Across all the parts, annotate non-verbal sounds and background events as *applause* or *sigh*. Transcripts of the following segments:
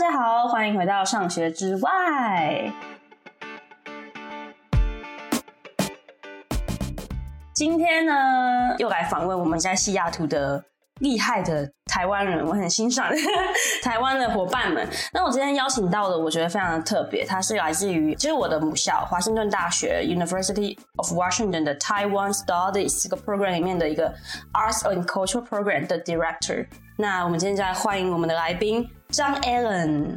大家好，欢迎回到上学之外。今天呢，又来访问我们在西雅图的厉害的台湾人，我很欣赏 *laughs* 台湾的伙伴们。那我今天邀请到的，我觉得非常的特别，他是来自于就是我的母校华盛顿大学 University of Washington 的 Taiwan Studies 这个 program 里面的一个 Arts and Culture Program 的 Director。那我们今天就来欢迎我们的来宾。张 Allen。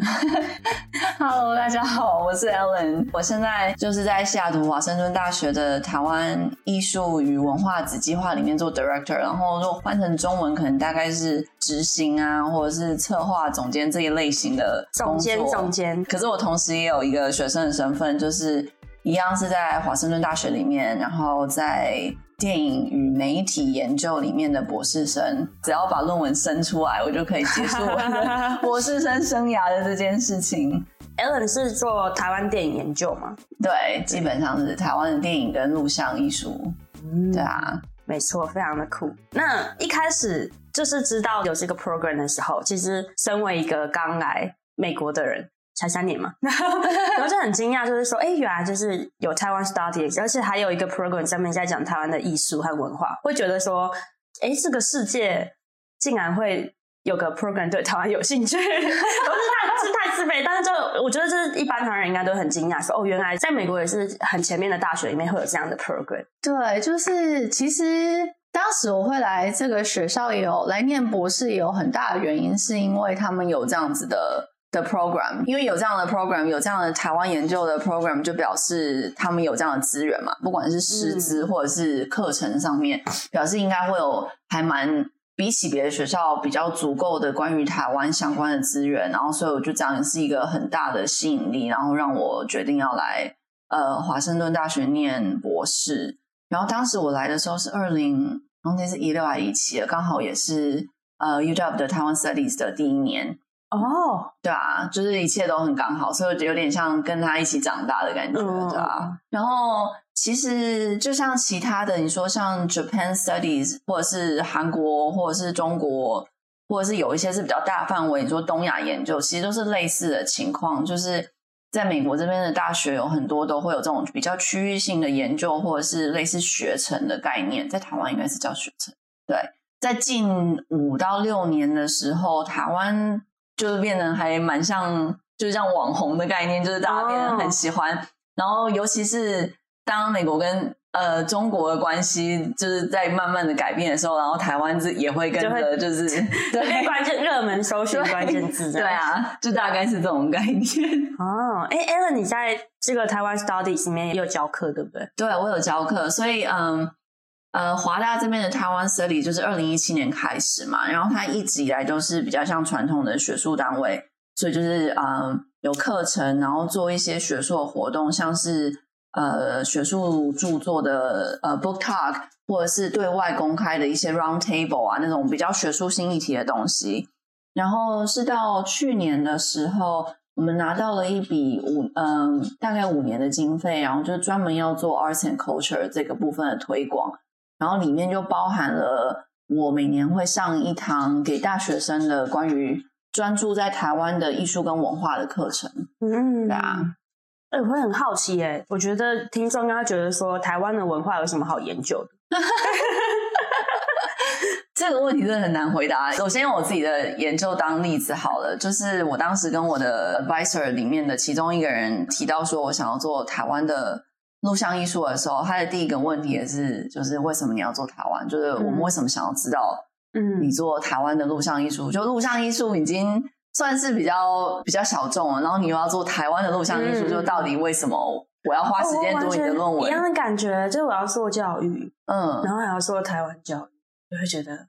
*laughs* Hello，大家好，我是 Allen，我现在就是在西雅图华盛顿大学的台湾艺术与文化子计划里面做 Director，然后如果换成中文，可能大概是执行啊，或者是策划总监这一类型的。总监，总监。可是我同时也有一个学生的身份，就是一样是在华盛顿大学里面，然后在。电影与媒体研究里面的博士生，只要把论文生出来，我就可以结束我的博士生生涯的这件事情。Ellen 是做台湾电影研究吗？对，基本上是台湾的电影跟录像艺术。嗯，对啊，没错，非常的酷。那一开始就是知道有这个 program 的时候，其实身为一个刚来美国的人。才三年嘛，*laughs* 然后就很惊讶，就是说，哎、欸，原来就是有台湾 Studies，而且还有一个 program 上面在讲台湾的艺术和文化，会觉得说，哎、欸，这个世界竟然会有个 program 对台湾有兴趣，*laughs* 不是太是太自卑，但是就我觉得这是一般台湾人应该都很惊讶，说，哦，原来在美国也是很前面的大学里面会有这样的 program。对，就是其实当时我会来这个学校也有来念博士，也有很大的原因，是因为他们有这样子的。的 program，因为有这样的 program，有这样的台湾研究的 program，就表示他们有这样的资源嘛，不管是师资或者是课程上面，嗯、表示应该会有还蛮比起别的学校比较足够的关于台湾相关的资源，然后所以我就讲也是一个很大的吸引力，然后让我决定要来呃华盛顿大学念博士。然后当时我来的时候是二零，当天是一六还是一七，刚好也是呃 UW 的台湾 Studies 的第一年。哦，oh. 对啊，就是一切都很刚好，所以就有点像跟他一起长大的感觉，oh. 对啊。然后其实就像其他的，你说像 Japan Studies，或者是韩国，或者是中国，或者是有一些是比较大范围，你说东亚研究，其实都是类似的情况。就是在美国这边的大学有很多都会有这种比较区域性的研究，或者是类似学程的概念，在台湾应该是叫学程。对，在近五到六年的时候，台湾。就是变得还蛮像，就是像网红的概念，就是大家变得很喜欢。Oh. 然后，尤其是当美国跟呃中国的关系就是在慢慢的改变的时候，然后台湾是也会跟着，就是对关键热门搜寻关键字，对啊，就大概是这种概念。*laughs* 哦，哎，Ellen，你在这个台湾 Studies 里面也有教课，对不对？对，我有教课，所以嗯。呃，华大这边的台湾 Study 就是二零一七年开始嘛，然后它一直以来都是比较像传统的学术单位，所以就是呃有课程，然后做一些学术的活动，像是呃学术著作的呃 book talk，或者是对外公开的一些 round table 啊那种比较学术性议题的东西。然后是到去年的时候，我们拿到了一笔五嗯、大概五年的经费，然后就专门要做 arts and culture 这个部分的推广。然后里面就包含了我每年会上一堂给大学生的关于专注在台湾的艺术跟文化的课程。嗯，对啊。哎，我会很好奇哎，我觉得听众应该觉得说台湾的文化有什么好研究的？*laughs* 这个问题真的很难回答。首先用我自己的研究当例子好了，就是我当时跟我的 advisor 里面的其中一个人提到说，我想要做台湾的。录像艺术的时候，他的第一个问题也是，就是为什么你要做台湾？就是我们为什么想要知道，嗯，你做台湾的录像艺术？嗯、就录像艺术已经算是比较比较小众了，然后你又要做台湾的录像艺术，嗯、就到底为什么我要花时间读你的论文？一样的感觉，就是我要做教育，嗯，然后还要做台湾教育，就会觉得，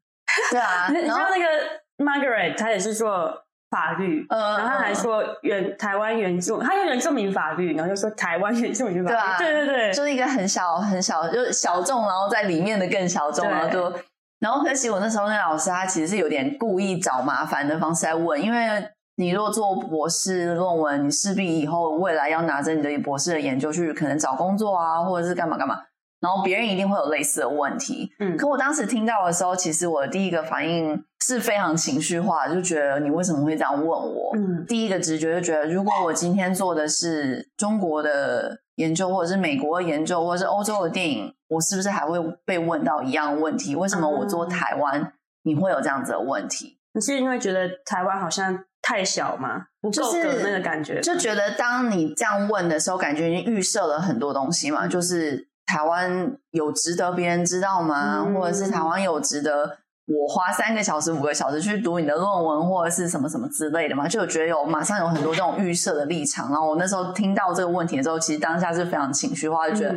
对啊，*laughs* 你像那个 Margaret，她也是做。法律，呃，然后他还说原台湾原住，他用原住民法律，然后就说台湾原住民法律，对啊，对对对，就是一个很小很小，就是小众，然后在里面的更小众，然后就，然后可惜我那时候那老师他其实是有点故意找麻烦的方式来问，因为你如果做博士论文，你势必以后未来要拿着你的博士的研究去可能找工作啊，或者是干嘛干嘛，然后别人一定会有类似的问题。嗯，可我当时听到的时候，其实我的第一个反应是非常情绪化，就觉得你为什么会这样问我？嗯，第一个直觉就觉得，如果我今天做的是中国的研究，或者是美国的研究，或者是欧洲的电影，我是不是还会被问到一样的问题？为什么我做台湾，嗯、你会有这样子的问题？你是因为觉得台湾好像太小吗？不够的那个感觉，就觉得当你这样问的时候，感觉已经预设了很多东西嘛。就是台湾有值得别人知道吗？嗯、或者是台湾有值得我花三个小时、五个小时去读你的论文，或者是什么什么之类的吗？就觉得有马上有很多这种预设的立场。然后我那时候听到这个问题的时候，其实当下是非常情绪化，就觉得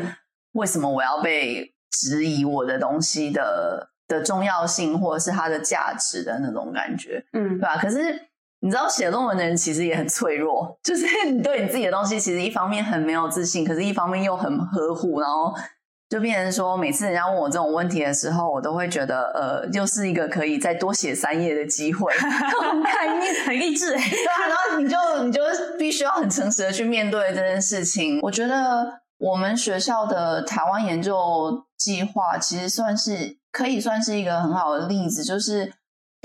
为什么我要被质疑我的东西的？的重要性，或者是它的价值的那种感觉，嗯，对吧？可是你知道，写论文的人其实也很脆弱，就是 *laughs* 你对你自己的东西，其实一方面很没有自信，可是一方面又很呵护，然后就变成说，每次人家问我这种问题的时候，我都会觉得，呃，又是一个可以再多写三页的机会，*laughs* 很开心，很励志，对啊。然后你就你就必须要很诚实的去面对这件事情。我觉得我们学校的台湾研究计划，其实算是。可以算是一个很好的例子，就是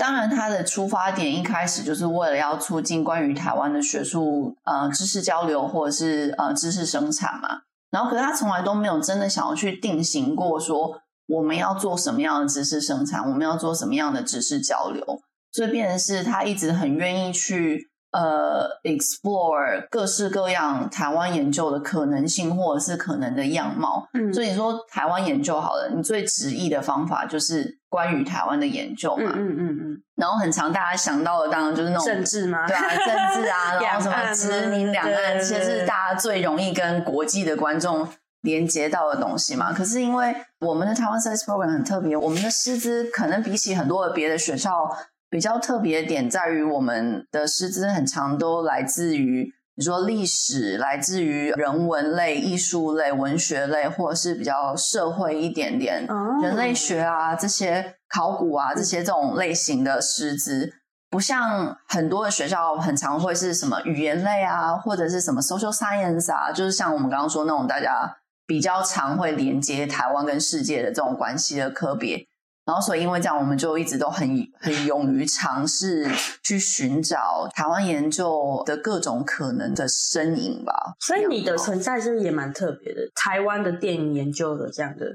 当然他的出发点一开始就是为了要促进关于台湾的学术呃知识交流或者是呃知识生产嘛，然后可是他从来都没有真的想要去定型过说我们要做什么样的知识生产，我们要做什么样的知识交流，所以变成是他一直很愿意去。呃，explore 各式各样台湾研究的可能性，或者是可能的样貌。嗯，所以你说台湾研究好了，你最直译的方法就是关于台湾的研究嘛。嗯嗯嗯，嗯。然后很常大家想到的当然就是那种政治吗？对啊，政治啊，*laughs* 然后什么殖民两岸，这些是大家最容易跟国际的观众连接到的东西嘛。可是因为我们的台湾 science Program 很特别，我们的师资可能比起很多的别的学校。比较特别的点在于，我们的师资很常都来自于，你说历史，来自于人文类、艺术类、文学类，或者是比较社会一点点，人类学啊这些考古啊这些这种类型的师资，不像很多的学校很常会是什么语言类啊，或者是什么 social science 啊，就是像我们刚刚说那种大家比较常会连接台湾跟世界的这种关系的科别。然后，所以因为这样，我们就一直都很很勇于尝试去寻找台湾研究的各种可能的身影吧。所以你的存在是不是也蛮特别的？台湾的电影研究的这样的，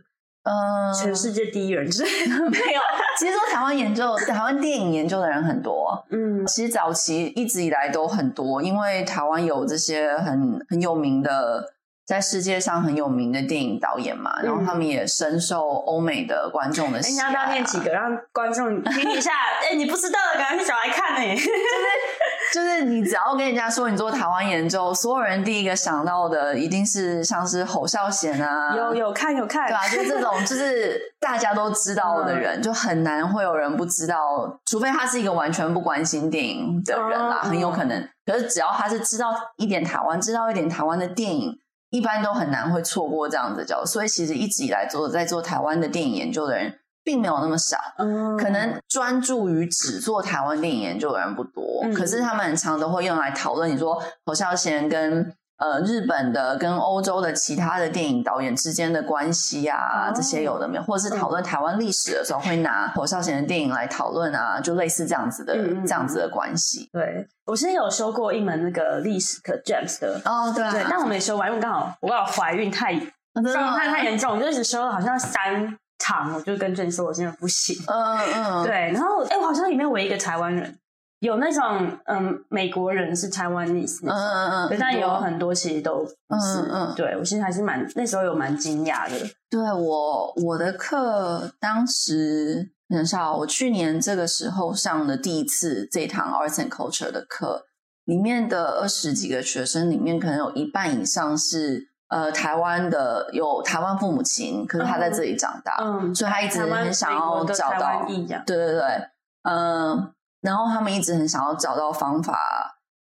嗯，全世界第一人是 *laughs* 没有。其实说台湾研究、台湾电影研究的人很多，*laughs* 嗯，其实早期一直以来都很多，因为台湾有这些很很有名的。在世界上很有名的电影导演嘛，然后他们也深受欧美的观众的喜爱、啊。人家要念几个，让观众听一下。*laughs* 哎、欸，你不知道的，赶快去找来看呢。就是就是，你只要跟人家说你做台湾研究，所有人第一个想到的一定是像是侯孝贤啊，有有看有看，对啊，就是这种就是大家都知道的人，就很难会有人不知道，除非他是一个完全不关心电影的人啦，很有可能。可是只要他是知道一点台湾，知道一点台湾的电影。一般都很难会错过这样子的角度，所以其实一直以来做在做台湾的电影研究的人，并没有那么少。嗯，可能专注于只做台湾电影研究的人不多，嗯、可是他们很常都会用来讨论。你说侯孝贤跟。呃，日本的跟欧洲的其他的电影导演之间的关系啊，哦、这些有的没有，或者是讨论台湾历史的时候，会拿侯孝贤的电影来讨论啊，就类似这样子的、嗯、这样子的关系。对，我之前有修过一门那个历史课，James 的哦，对、啊，对，但我没修完，因为刚好我刚好怀孕太状态太严重，我就一直修了好像三场，我就跟 James 说我现在不行。嗯嗯，对，然后哎，我好像里面唯一一个台湾人。有那种嗯，美国人是台湾历史，嗯嗯嗯，但有很多其实都不是，嗯嗯，对，我其实还是蛮那时候有蛮惊讶的。对，我我的课当时很少，我去年这个时候上的第一次这堂 Arts and Culture 的课，里面的二十几个学生里面，可能有一半以上是呃台湾的，有台湾父母亲，可是他在这里长大，嗯，所以他一直很想要找到，对对对，嗯。然后他们一直很想要找到方法，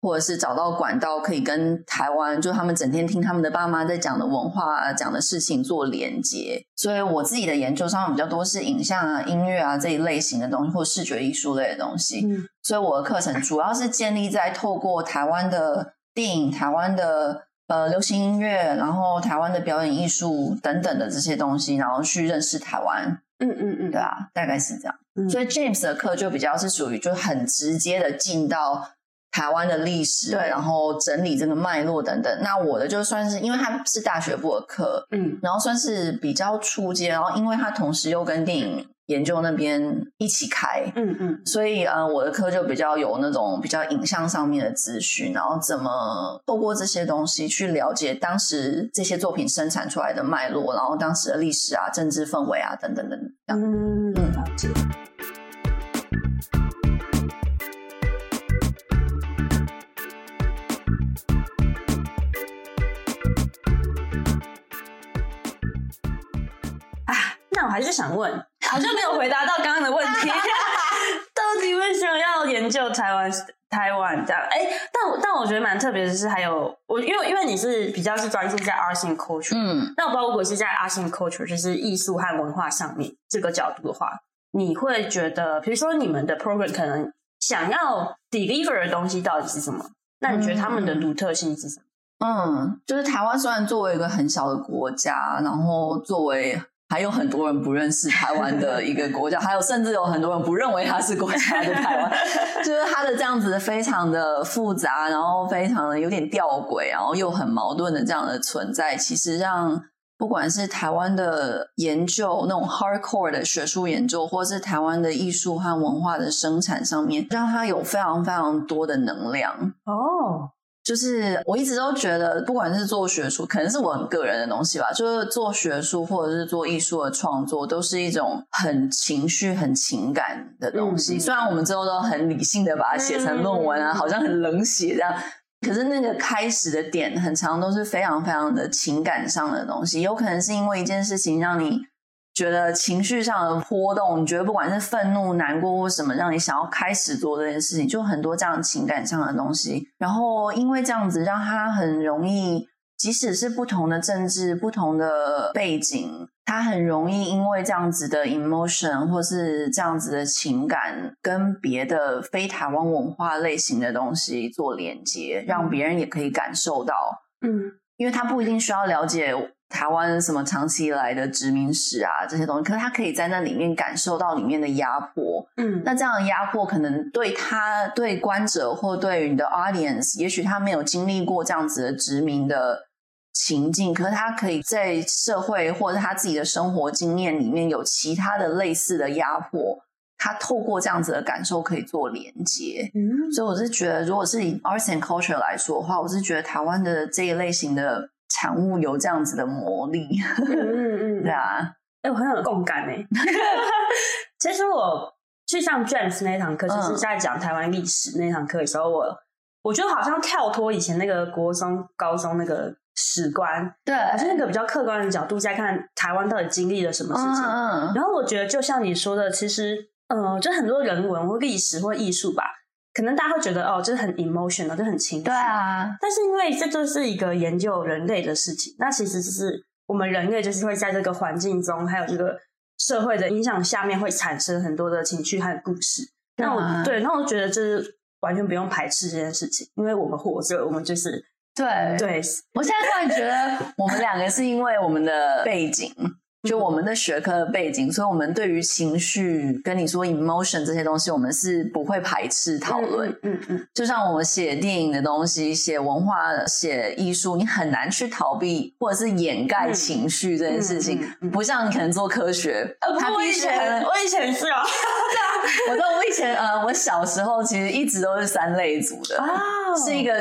或者是找到管道，可以跟台湾，就他们整天听他们的爸妈在讲的文化、讲的事情做连接。所以我自己的研究上比较多是影像啊、音乐啊这一类型的东西，或视觉艺术类的东西。嗯，所以我的课程主要是建立在透过台湾的电影、台湾的呃流行音乐，然后台湾的表演艺术等等的这些东西，然后去认识台湾。嗯嗯嗯，对啊，大概是这样。嗯、所以 James 的课就比较是属于就很直接的进到台湾的历史，对，然后整理这个脉络等等。那我的就算是因为他是大学部的课，嗯，然后算是比较初阶，然后因为他同时又跟电影研究那边一起开，嗯嗯，所以呃，我的课就比较有那种比较影像上面的资讯，然后怎么透过这些东西去了解当时这些作品生产出来的脉络，然后当时的历史啊、政治氛围啊等等等等。嗯嗯，了解。啊，那我还是想问。好像没有回答到刚刚的问题，*laughs* 到底为什么要研究台湾？台湾这样？哎，但但我觉得蛮特别的是，还有我因为因为你是比较是专注在 arts and culture，嗯，那我不知道如果是在 arts and culture，就是艺术和文化上面这个角度的话，你会觉得，比如说你们的 program 可能想要 deliver 的东西到底是什么？那你觉得他们的独特性是什么？嗯，就是台湾虽然作为一个很小的国家，然后作为还有很多人不认识台湾的一个国家，还有甚至有很多人不认为它是国家的台湾，*laughs* 就是它的这样子非常的复杂，然后非常的有点吊诡，然后又很矛盾的这样的存在，其实让不管是台湾的研究那种 hardcore 的学术研究，或是台湾的艺术和文化的生产上面，让它有非常非常多的能量哦。就是我一直都觉得，不管是做学术，可能是我很个人的东西吧。就是做学术或者是做艺术的创作，都是一种很情绪、很情感的东西。嗯、虽然我们之后都很理性的把它写成论文啊，嗯、好像很冷血这样，可是那个开始的点，很长都是非常非常的情感上的东西。有可能是因为一件事情让你。觉得情绪上的波动，你觉得不管是愤怒、难过或什么，让你想要开始做这件事情，就很多这样情感上的东西。然后因为这样子，让他很容易，即使是不同的政治、不同的背景，他很容易因为这样子的 emotion 或是这样子的情感，跟别的非台湾文化类型的东西做连接，让别人也可以感受到。嗯，因为他不一定需要了解。台湾什么长期以来的殖民史啊，这些东西，可是他可以在那里面感受到里面的压迫。嗯，那这样的压迫可能对他、对观者或对于你的 audience，也许他没有经历过这样子的殖民的情境，可是他可以在社会或者他自己的生活经验里面有其他的类似的压迫，他透过这样子的感受可以做连接。嗯，所以我是觉得，如果是以 arts and culture 来说的话，我是觉得台湾的这一类型的。产物有这样子的魔力，嗯嗯嗯，*laughs* 对啊，哎、欸，我很有共感哎。*laughs* 其实我去上 James 那堂课，就是在讲台湾历史那堂课的时候，我我觉得好像跳脱以前那个国中、高中那个史观，对，是那个比较客观的角度在看台湾到底经历了什么事情。嗯，然后我觉得，就像你说的，其实，嗯、呃，就很多人文或历史或艺术吧。可能大家会觉得哦，就是很 emotional，就很情绪。对啊，但是因为这就是一个研究人类的事情，那其实就是我们人类就是会在这个环境中，还有这个社会的影响下面，会产生很多的情绪和故事。那我、啊、对，那我觉得就是完全不用排斥这件事情，因为我们活着，我们就是对对。我现在突然觉得，我们两个是因为我们的背景。*laughs* 就我们的学科的背景，所以我们对于情绪跟你说 emotion 这些东西，我们是不会排斥讨论。嗯嗯，嗯。就像我们写电影的东西、写文化、写艺术，你很难去逃避或者是掩盖情绪这件事情，嗯嗯嗯、不像你可能做科学。呃，不，*laughs* 我以前我以前是啊，我知道我以前呃，我小时候其实一直都是三类组的，啊、是一个。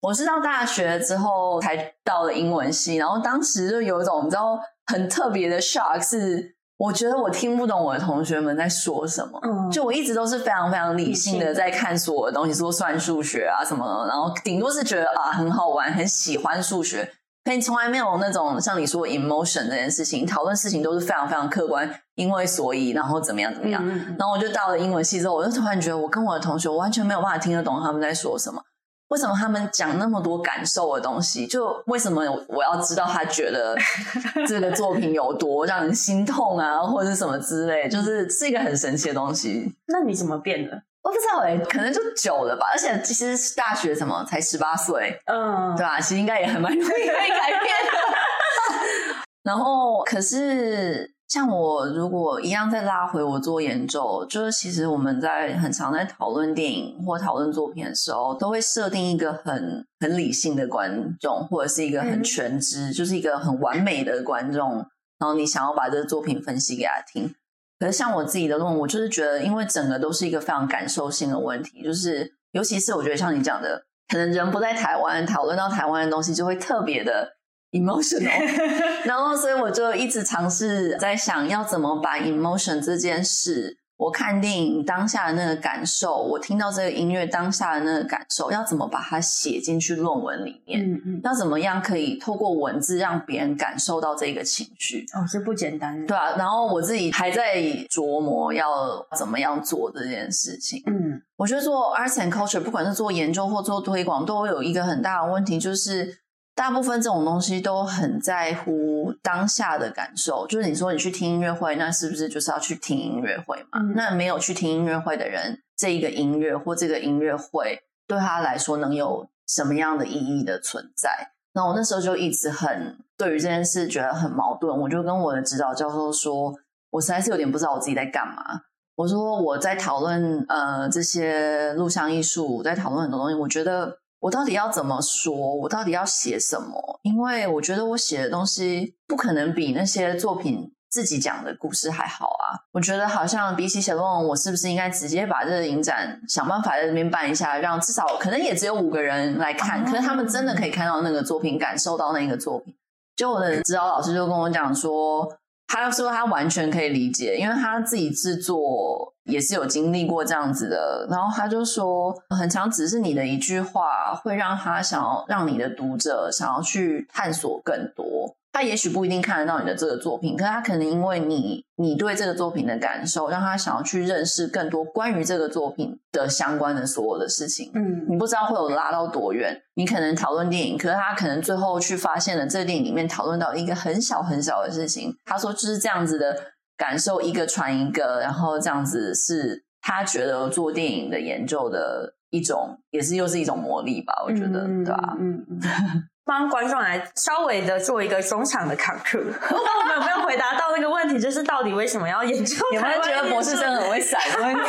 我是到大学之后才到了英文系，然后当时就有一种你知道。很特别的 shock 是，我觉得我听不懂我的同学们在说什么。嗯，就我一直都是非常非常理性的在看所有的东西，说算数学啊什么，然后顶多是觉得啊很好玩，很喜欢数学，可你从来没有那种像你说 emotion 这件事情，讨论事情都是非常非常客观，因为所以然后怎么样怎么样。嗯，然后我就到了英文系之后，我就突然觉得我跟我的同学我完全没有办法听得懂他们在说什么。为什么他们讲那么多感受的东西？就为什么我要知道他觉得 *laughs* 这个作品有多让人心痛啊，或者是什么之类？就是是一个很神奇的东西。那你怎么变的？我不知道哎、欸，可能就久了吧。而且其实大学什么才十八岁，嗯，对吧？其实应该也很蛮容易可以改变的。*laughs* 然后，可是像我如果一样再拉回我做研究，就是其实我们在很常在讨论电影或讨论作品的时候，都会设定一个很很理性的观众，或者是一个很全知，嗯、就是一个很完美的观众。然后你想要把这个作品分析给他听。可是像我自己的论文，我就是觉得，因为整个都是一个非常感受性的问题，就是尤其是我觉得像你讲的，可能人不在台湾，讨论到台湾的东西就会特别的 emotional，*laughs* 然后所以我就一直尝试在想要怎么把 emotion 这件事。我看电影当下的那个感受，我听到这个音乐当下的那个感受，要怎么把它写进去论文里面？嗯嗯，要怎么样可以透过文字让别人感受到这个情绪？哦，是不简单的，对啊。然后我自己还在琢磨要怎么样做这件事情。嗯，我觉得做 arts and culture，不管是做研究或做推广，都会有一个很大的问题，就是。大部分这种东西都很在乎当下的感受，就是你说你去听音乐会，那是不是就是要去听音乐会嘛？嗯、那没有去听音乐会的人，这一个音乐或这个音乐会对他来说能有什么样的意义的存在？那我那时候就一直很对于这件事觉得很矛盾，我就跟我的指导教授说，我实在是有点不知道我自己在干嘛。我说我在讨论呃这些录像艺术，我在讨论很多东西，我觉得。我到底要怎么说？我到底要写什么？因为我觉得我写的东西不可能比那些作品自己讲的故事还好啊！我觉得好像比起写论文，我是不是应该直接把这个影展想办法在这边办一下，让至少可能也只有五个人来看，可是他们真的可以看到那个作品，感受到那个作品。就我的指导老师就跟我讲说。他说他完全可以理解，因为他自己制作也是有经历过这样子的。然后他就说，很常只是你的一句话，会让他想要让你的读者想要去探索更多。他也许不一定看得到你的这个作品，可是他可能因为你你对这个作品的感受，让他想要去认识更多关于这个作品的相关的所有的事情。嗯，你不知道会有拉到多远。你可能讨论电影，可是他可能最后去发现了这个电影里面讨论到一个很小很小的事情。他说就是这样子的感受，一个传一个，然后这样子是他觉得做电影的研究的一种，也是又是一种魔力吧？我觉得，嗯、对吧、啊？嗯。*laughs* 帮观众来稍微的做一个中场的 conclude，*laughs* 我们有没有回答到那个问题？就是到底为什么要研究？有没有觉得博士生很会闪问题？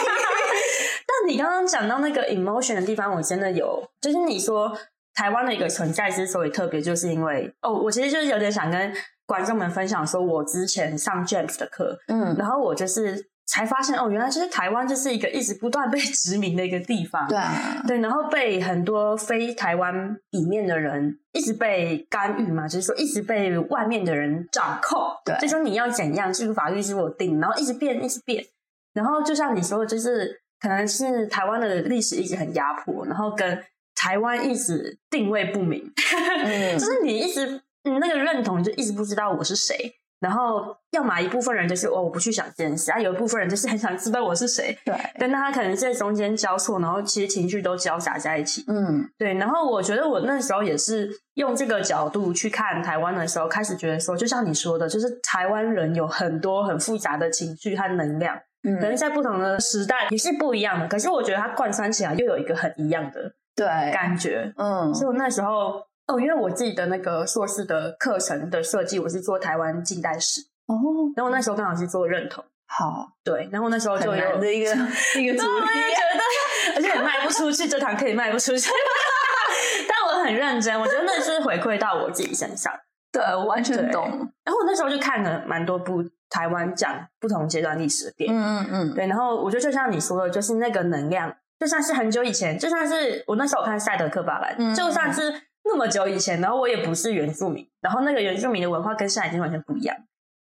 但你刚刚讲到那个 emotion 的地方，我真的有，就是你说台湾的一个存在之所以特别，就是因为哦，我其实就是有点想跟观众们分享，说我之前上 James 的课，嗯，然后我就是。才发现哦，原来就是台湾就是一个一直不断被殖民的一个地方。对啊，对，然后被很多非台湾里面的人一直被干预嘛，就是说一直被外面的人掌控。对，就说你要怎样，这个法律是我定，然后一直变，一直变。然后就像你说的，就是可能是台湾的历史一直很压迫，然后跟台湾一直定位不明，*laughs* 嗯、就是你一直你那个认同，就一直不知道我是谁。然后，要么一部分人就是哦，我不去想这件事啊；有一部分人就是很想知道我是谁。对，但那他可能在中间交错，然后其实情绪都交杂在一起。嗯，对。然后我觉得我那时候也是用这个角度去看台湾的时候，开始觉得说，就像你说的，就是台湾人有很多很复杂的情绪和能量，嗯，可能在不同的时代也是不一样的。可是我觉得它贯穿起来又有一个很一样的对感觉。嗯，所以我那时候。哦，因为我自己的那个硕士的课程的设计，我是做台湾近代史哦，然后那时候刚好是做认同，好，对，然后那时候就有的一个 *laughs* 一个主题，*laughs* 而且也卖不出去，这堂课也卖不出去，*laughs* 但我很认真，我觉得那是回馈到我自己身上，对，我完全懂。然后我那时候就看了蛮多部台湾讲不同阶段历史的电影，嗯嗯嗯，对，然后我觉得就像你说的，就是那个能量，就算是很久以前，就算是我那时候看《赛德克巴莱》，就算是。那么久以前，然后我也不是原住民，然后那个原住民的文化跟现在已经完全不一样。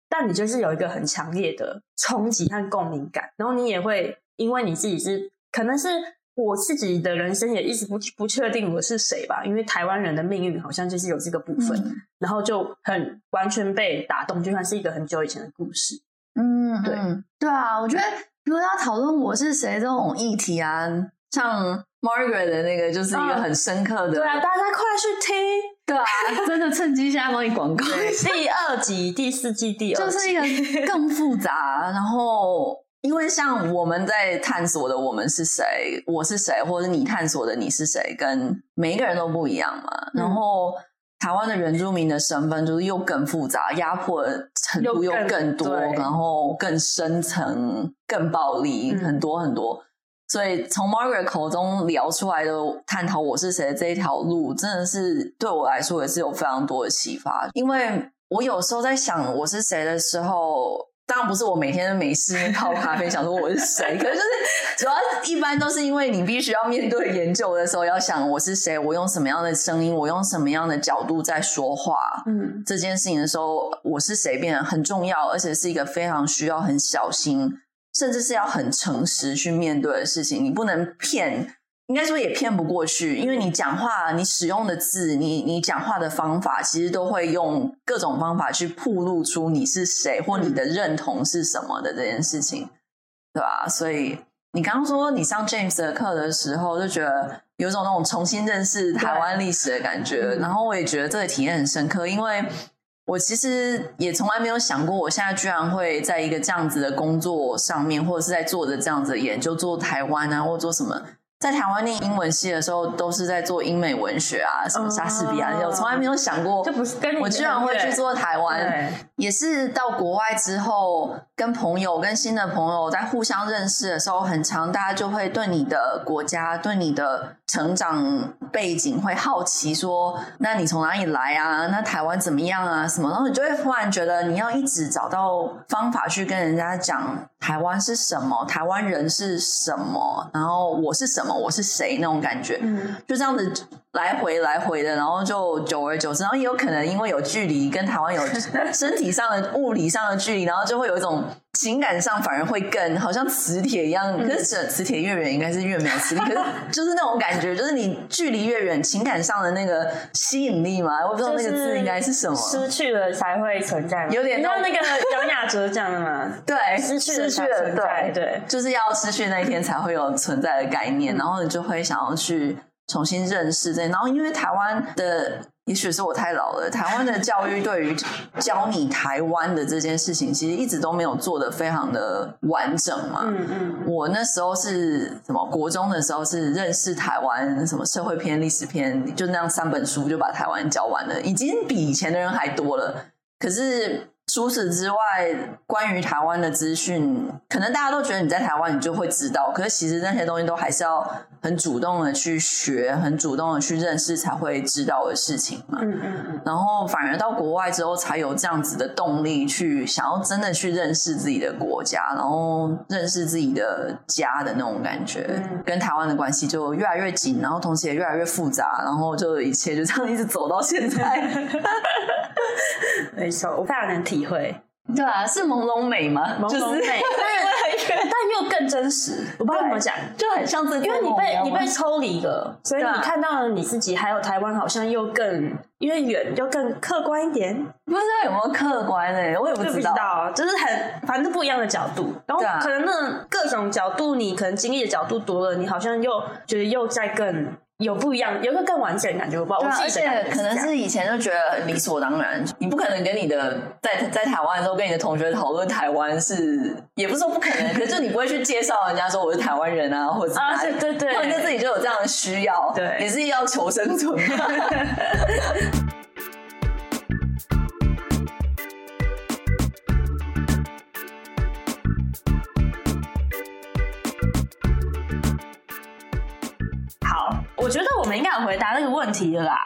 但你就是有一个很强烈的冲击和共鸣感，然后你也会因为你自己是，可能是我自己的人生也一直不不确定我是谁吧，因为台湾人的命运好像就是有这个部分，嗯、然后就很完全被打动，就算是一个很久以前的故事。嗯，对，对啊，我觉得如果要讨论我是谁这种议题啊，像。Margaret 的那个就是一个很深刻的，对啊，大家快去听，对啊，真的趁机现在帮你广告。第二集、第四季、第二集，就是一个更复杂，然后因为像我们在探索的我们是谁，我是谁，或者你探索的你是谁，跟每一个人都不一样嘛。嗯、然后台湾的原住民的身份就是又更复杂，压迫的程度又更多，更然后更深层、更暴力，嗯、很多很多。所以从 Margaret 口中聊出来的探讨我是谁的这一条路，真的是对我来说也是有非常多的启发。因为我有时候在想我是谁的时候。当然不是我每天没事泡咖啡想说我是谁，可是就是主要一般都是因为你必须要面对研究的时候，要想我是谁，我用什么样的声音，我用什么样的角度在说话，嗯，这件事情的时候，我是谁变得很重要，而且是一个非常需要很小心，甚至是要很诚实去面对的事情，你不能骗。应该说也骗不过去，因为你讲话，你使用的字，你你讲话的方法，其实都会用各种方法去暴露出你是谁或你的认同是什么的这件事情，对吧？所以你刚刚说你上 James 的课的时候，就觉得有种那种重新认识台湾历史的感觉，然后我也觉得这个体验很深刻，因为我其实也从来没有想过，我现在居然会在一个这样子的工作上面，或者是在做着这样子的研究，做台湾啊，或做什么。在台湾念英文系的时候，都是在做英美文学啊，什么莎士比亚，我从来没有想过，这不是跟我居然会去做台湾。也是到国外之后，跟朋友、跟新的朋友在互相认识的时候，很长大家就会对你的国家、对你的成长背景会好奇，说：“那你从哪里来啊？那台湾怎么样啊？什么？”然后你就会忽然觉得，你要一直找到方法去跟人家讲台湾是什么，台湾人是什么，然后我是什么。我是谁那种感觉，嗯，就这样子来回来回的，然后就久而久之，然后也有可能因为有距离，跟台湾有 *laughs* 身体上的、物理上的距离，然后就会有一种情感上反而会更好像磁铁一样。可是磁铁越远，应该是越没有磁力。可是 *laughs* 就是那种感觉，就是你距离越远，情感上的那个吸引力嘛，我不知道那个字应该是什么。失去了才会存在，有点像那个杨雅哲讲的嘛。*laughs* 对，失去了，失去了，对对，就是要失去那一天才会有存在的概念。然后你就会想要去重新认识这，然后因为台湾的，也许是我太老了，台湾的教育对于教你台湾的这件事情，其实一直都没有做得非常的完整嘛。嗯嗯。我那时候是什么？国中的时候是认识台湾什么社会篇、历史篇，就那样三本书就把台湾教完了，已经比以前的人还多了。可是。除此之外，关于台湾的资讯，可能大家都觉得你在台湾你就会知道，可是其实那些东西都还是要很主动的去学，很主动的去认识才会知道的事情嘛。嗯嗯嗯。然后反而到国外之后，才有这样子的动力去想要真的去认识自己的国家，然后认识自己的家的那种感觉，嗯、跟台湾的关系就越来越紧，然后同时也越来越复杂，然后就一切就这样一直走到现在。*laughs* 没错，我非常能听。体会对啊，是朦胧美吗？朦胧美，但 *laughs* 但又更真实。我不知道怎么讲，就很像这，因为你被你被抽离了，所以你看到了你自己，还有台湾，好像又更因为远，就更客观一点。不知道有没有客观呢、欸，我也不知道，就是很反正不一样的角度。然后可能那各种角度，你可能经历的角度多了，你好像又觉得又在更。有不一样，有个更完整的感觉，我不知道。而且可能是以前就觉得理所当然，你不可能跟你的在在台湾的时候跟你的同学讨论台湾是，也不是说不可能，可是就你不会去介绍人家说我是台湾人啊，或者啊，对对对，或者自己就有这样的需要，对，也是要求生存。*laughs* 我觉得我们应该有回答那个问题了啦。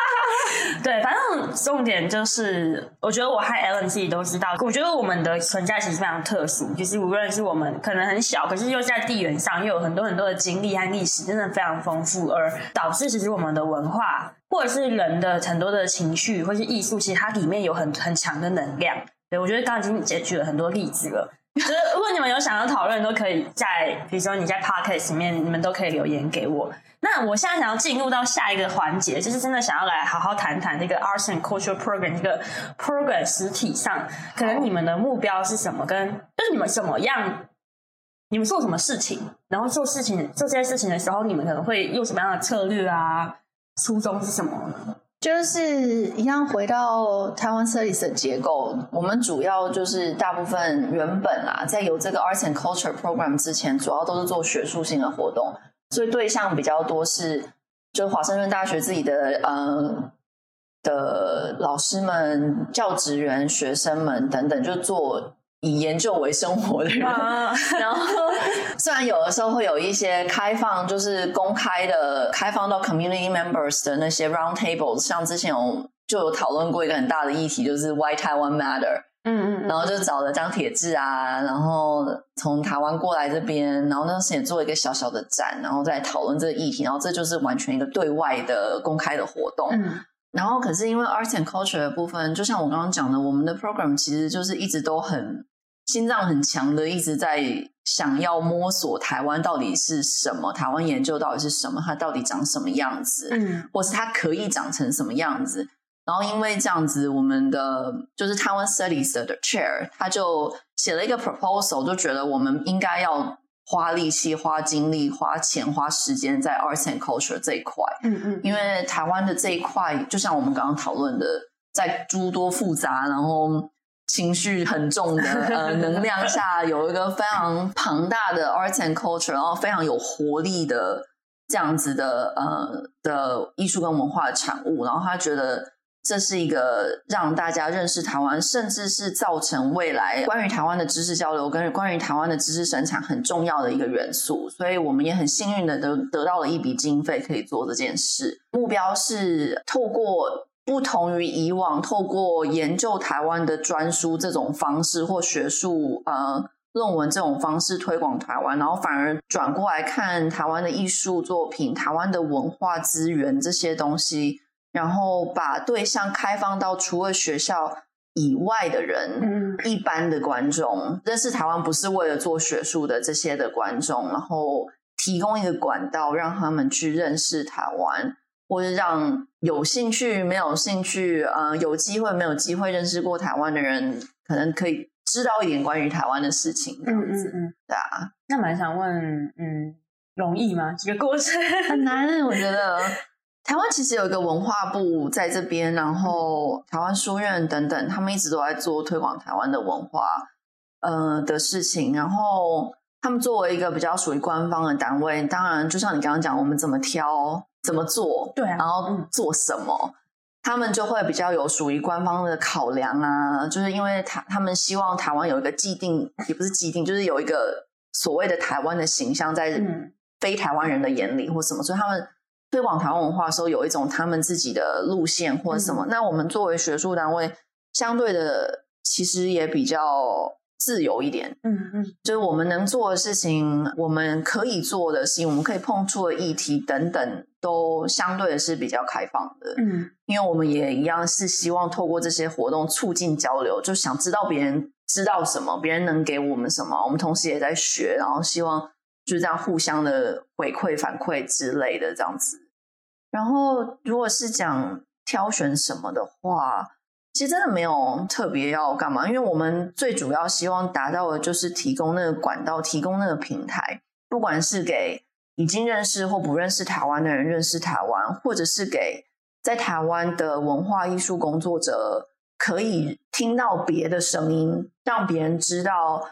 *laughs* 对，反正重点就是，我觉得我和 Ellen 自己都知道。我觉得我们的存在其实非常特殊，就是无论是我们可能很小，可是又在地缘上又有很多很多的经历和历史，真的非常丰富，而导致其实我们的文化或者是人的很多的情绪或是艺术，其实它里面有很很强的能量。对，我觉得刚刚已经截举了很多例子了。*laughs* 就是如果你们有想要讨论，都可以在，比如说你在 Podcast 里面，你们都可以留言给我。那我现在想要进入到下一个环节，就是真的想要来好好谈谈这个 Arts and Culture Program 这个 program 实体上，可能你们的目标是什么？跟就是你们怎么样，你们做什么事情，然后做事情做这些事情的时候，你们可能会用什么样的策略啊？初衷是什么呢？就是一样回到台湾 Studies 的结构，我们主要就是大部分原本啊，在有这个 Arts and Culture Program 之前，主要都是做学术性的活动，所以对象比较多是，就华盛顿大学自己的呃的老师们、教职员、学生们等等，就做。以研究为生活的人，啊、*laughs* 然后 *laughs* 虽然有的时候会有一些开放，就是公开的、开放到 community members 的那些 round tables，像之前有就有讨论过一个很大的议题，就是 Why Taiwan Matter。嗯嗯，然后就找了张铁志啊，然后从台湾过来这边，然后那时也做一个小小的展，然后再讨论这个议题，然后这就是完全一个对外的公开的活动。嗯，然后可是因为 arts and culture 的部分，就像我刚刚讲的，我们的 program 其实就是一直都很。心脏很强的，一直在想要摸索台湾到底是什么，台湾研究到底是什么，它到底长什么样子，嗯，或是它可以长成什么样子。然后因为这样子，我们的就是台湾 Studies 的 Chair，他就写了一个 proposal，就觉得我们应该要花力气、花精力、花钱、花时间在 Arts and Culture 这一块，嗯嗯，因为台湾的这一块，就像我们刚刚讨论的，在诸多复杂，然后。情绪很重的呃 *laughs* 能量下，有一个非常庞大的 arts and culture，然后非常有活力的这样子的呃的艺术跟文化的产物。然后他觉得这是一个让大家认识台湾，甚至是造成未来关于台湾的知识交流跟关于台湾的知识生产很重要的一个元素。所以我们也很幸运的得得到了一笔经费，可以做这件事。目标是透过。不同于以往透过研究台湾的专书这种方式或学术呃论文这种方式推广台湾，然后反而转过来看台湾的艺术作品、台湾的文化资源这些东西，然后把对象开放到除了学校以外的人，嗯，一般的观众认识台湾不是为了做学术的这些的观众，然后提供一个管道让他们去认识台湾。或者让有兴趣、没有兴趣，呃，有机会、没有机会认识过台湾的人，可能可以知道一点关于台湾的事情。这样子，嗯嗯嗯，对啊。那蛮想问，嗯，容易吗？这个过程很难。我觉得台湾其实有一个文化部在这边，然后台湾书院等等，他们一直都在做推广台湾的文化，呃的事情。然后他们作为一个比较属于官方的单位，当然，就像你刚刚讲，我们怎么挑。怎么做？对啊，然后做什么？嗯、他们就会比较有属于官方的考量啊，就是因为他他们希望台湾有一个既定，也不是既定，就是有一个所谓的台湾的形象在非台湾人的眼里或什么，所以他们推广台湾文化的时候有一种他们自己的路线或者什么。嗯、那我们作为学术单位，相对的其实也比较。自由一点，嗯嗯，就是我们能做的事情，我们可以做的事情，我们可以碰触的议题等等，都相对的是比较开放的，嗯，因为我们也一样是希望透过这些活动促进交流，就想知道别人知道什么，别人能给我们什么，我们同时也在学，然后希望就这样互相的回馈反馈之类的这样子。然后，如果是讲挑选什么的话。其实真的没有特别要干嘛，因为我们最主要希望达到的就是提供那个管道，提供那个平台，不管是给已经认识或不认识台湾的人认识台湾，或者是给在台湾的文化艺术工作者可以听到别的声音，让别人知道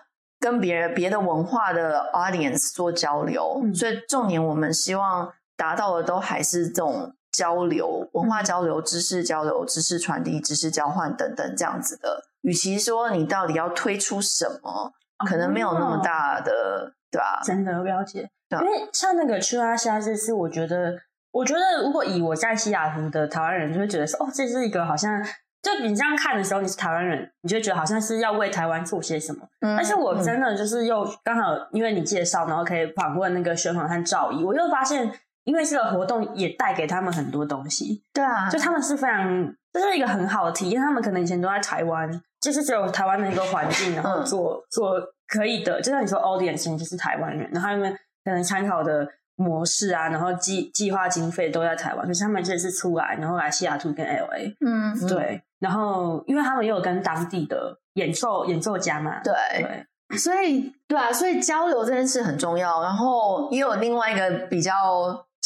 跟别人别的文化的 audience 做交流。嗯。所以重点我们希望达到的都还是这种。交流、文化交流、知识交流、知识传递、知识交换等等这样子的，与其说你到底要推出什么，可能没有那么大的，哦、对吧？真的了解，因为像那个去阿西亚这次，我觉得，我觉得如果以我在西雅图的台湾人，就会觉得说，哦，这是一个好像，就你这样看的时候，你是台湾人，你就觉得好像是要为台湾做些什么。嗯、但是我真的就是又刚好因为你介绍，然后可以访问那个宣传和赵怡，我又发现。因为这个活动也带给他们很多东西，对啊，就他们是非常，这是一个很好的体验。他们可能以前都在台湾，就是只有台湾的一个环境，然后做、嗯、做可以的，就像你说，audience 就是台湾人，然后他们可能参考的模式啊，然后计计划经费都在台湾，可是他们这次出来，然后来西雅图跟 LA，嗯，对，然后因为他们也有跟当地的演奏演奏家嘛，对对，所以对啊，所以交流这件事很重要。然后也有另外一个比较。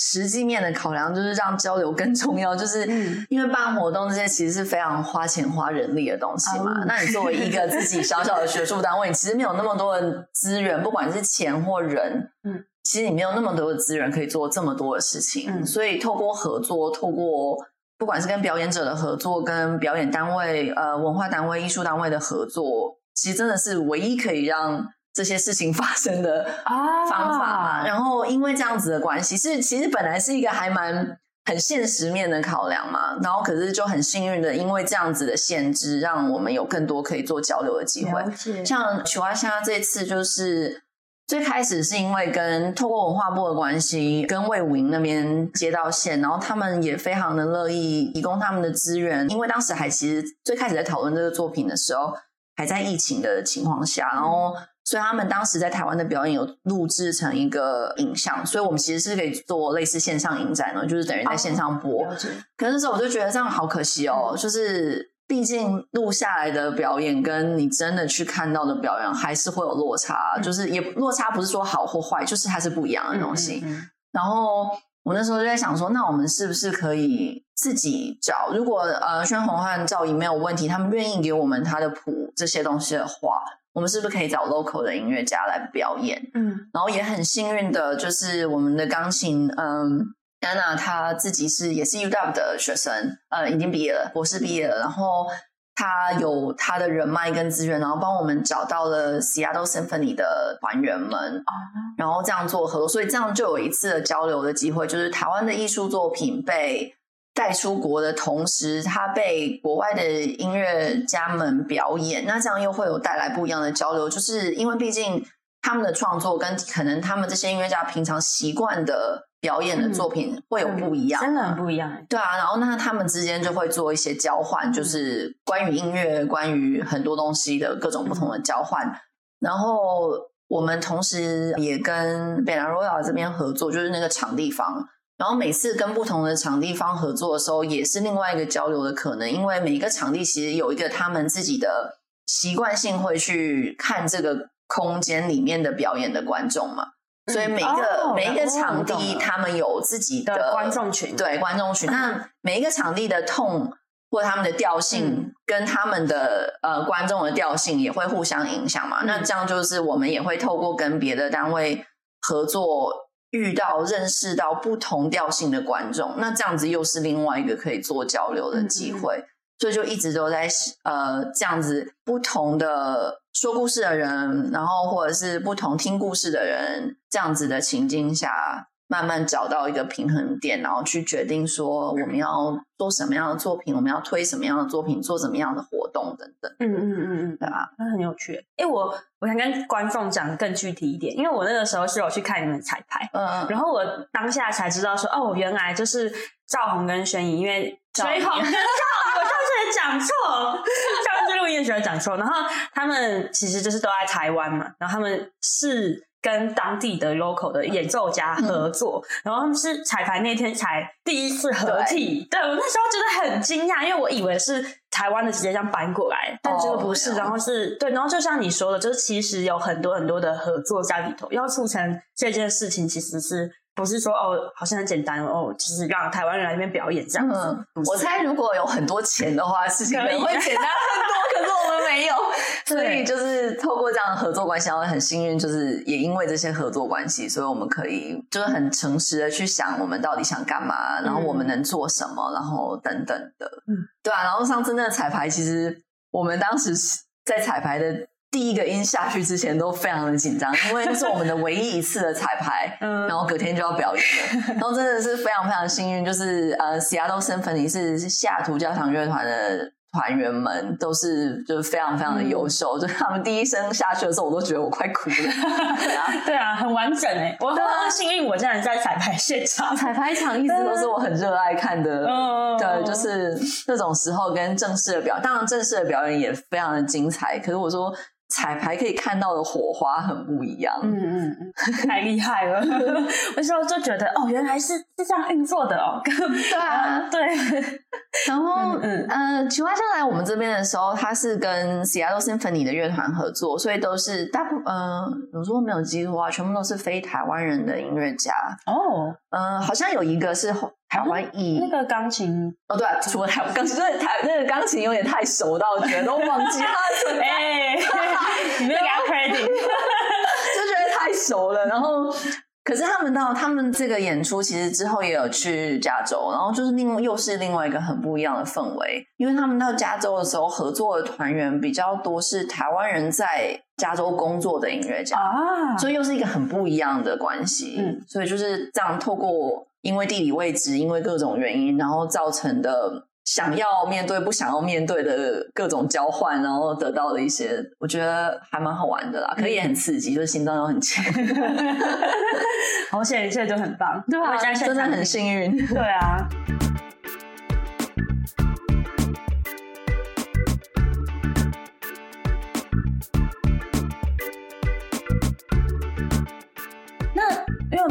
实际面的考量，就是让交流更重要。就是因为办活动这些其实是非常花钱花人力的东西嘛。嗯、那你作为一个自己小小的学术单位，你其实没有那么多的资源，不管是钱或人，嗯，其实你没有那么多的资源可以做这么多的事情。嗯、所以透过合作，透过不管是跟表演者的合作，跟表演单位、呃文化单位、艺术单位的合作，其实真的是唯一可以让。这些事情 *laughs* 发生的方法嘛，啊、然后因为这样子的关系，是其实本来是一个还蛮很现实面的考量嘛，然后可是就很幸运的，因为这样子的限制，让我们有更多可以做交流的机会。像曲蛙虾这次就是最开始是因为跟透过文化部的关系，跟魏武营那边接到线，然后他们也非常的乐意提供他们的资源，因为当时还其实最开始在讨论这个作品的时候，还在疫情的情况下，然后。所以他们当时在台湾的表演有录制成一个影像，所以我们其实是可以做类似线上影展的，就是等于在线上播。哦、可是那时候我就觉得这样好可惜哦，嗯、就是毕竟录下来的表演跟你真的去看到的表演还是会有落差，嗯、就是也落差不是说好或坏，就是还是不一样的东西。嗯嗯嗯、然后我那时候就在想说，那我们是不是可以自己找？如果呃，宣宏和赵怡没有问题，他们愿意给我们他的谱这些东西的话。我们是不是可以找 local 的音乐家来表演？嗯，然后也很幸运的，就是我们的钢琴，嗯，安娜她自己是也是 UW 的学生，呃，已经毕业了，博士毕业了。然后她有她的人脉跟资源，然后帮我们找到了 Seattle Symphony 的团员们，哦，然后这样做合作，所以这样就有一次的交流的机会，就是台湾的艺术作品被。带出国的同时，他被国外的音乐家们表演，那这样又会有带来不一样的交流。就是因为毕竟他们的创作跟可能他们这些音乐家平常习惯的表演的作品会有不一样，真的很不一样。对啊，然后那他们之间就会做一些交换，就是关于音乐、关于很多东西的各种不同的交换。然后我们同时也跟北兰 Royal 这边合作，就是那个场地方。然后每次跟不同的场地方合作的时候，也是另外一个交流的可能，因为每一个场地其实有一个他们自己的习惯性会去看这个空间里面的表演的观众嘛，所以每一个、哦、每一个场地他们有自己的，观众群，对观众群。那每一个场地的 tone 或他们的调性跟他们的呃观众的调性也会互相影响嘛。嗯、那这样就是我们也会透过跟别的单位合作。遇到、认识到不同调性的观众，那这样子又是另外一个可以做交流的机会，嗯、所以就一直都在呃这样子不同的说故事的人，然后或者是不同听故事的人，这样子的情境下。慢慢找到一个平衡点，然后去决定说我们要做什么样的作品，我们要推什么样的作品，做什么样的活动等等。嗯嗯嗯嗯，对吧？那很有趣。哎，我我想跟观众讲的更具体一点，因为我那个时候是有去看你们彩排，嗯嗯，然后我当下才知道说，哦，原来就是赵红跟轩怡，因为赵红跟赵宏，我上次也讲错，*laughs* 上次录音的讲错，然后他们其实就是都在台湾嘛，然后他们是。跟当地的 local 的演奏家合作，嗯、然后他们是彩排那天才第一次合体。对，对我那时候觉得很惊讶，因为我以为是台湾的直接这样搬过来，但这个不是。哦、然后是对，然后就像你说的，就是其实有很多很多的合作在里头，要促成这件事情，其实是不是说哦，好像很简单哦，就是让台湾人来那边表演这样子。嗯、我猜如果有很多钱的话，事情可能会简单 *laughs* 没有，*laughs* 所以就是透过这样的合作关系，然后很幸运，就是也因为这些合作关系，所以我们可以就是很诚实的去想，我们到底想干嘛，然后我们能做什么，然后等等的，嗯，对啊。然后上次那个彩排，其实我们当时在彩排的第一个音下去之前都非常的紧张，因为那是我们的唯一一次的彩排，*laughs* 嗯，然后隔天就要表演了，*laughs* 然后真的是非常非常幸运，就是呃，Seattle Symphony 是西雅图交响乐团的。团员们都是就是非常非常的优秀，嗯、就他们第一声下去的时候，我都觉得我快哭了。*laughs* 对啊，很完整哎！我很幸运，我竟然在彩排现场。彩排场一直都是我很热爱看的，嗯、对，就是那种时候跟正式的表，当然正式的表演也非常的精彩。可是我说。彩排可以看到的火花很不一样，嗯嗯嗯，太厉害了！*laughs* 我时候就觉得，哦，原来是是这样运作的哦，对啊，*laughs* 对。*laughs* 然后嗯呃，奇花香来我们这边的时候，他是跟 Seattle Symphony 的乐团合作，所以都是大部呃，有时候没有记错啊，全部都是非台湾人的音乐家哦。嗯，好像有一个是台湾裔、嗯、那个钢琴哦，对、啊，除了台湾钢琴，对台那个钢琴有点太熟到，我觉得都忘记他的存在，哎，*laughs* 你没有给他 credit，*laughs* 就觉得太熟了，然后。可是他们到他们这个演出，其实之后也有去加州，然后就是另又是另外一个很不一样的氛围，因为他们到加州的时候合作的团员比较多是台湾人在加州工作的音乐家啊，所以又是一个很不一样的关系。嗯，所以就是这样透过因为地理位置，因为各种原因，然后造成的。想要面对不想要面对的各种交换，然后得到的一些，我觉得还蛮好玩的啦，可以也很刺激，就是心脏又很强。*laughs* 好险，一切都很棒，对啊，真的很幸运，*laughs* 对啊。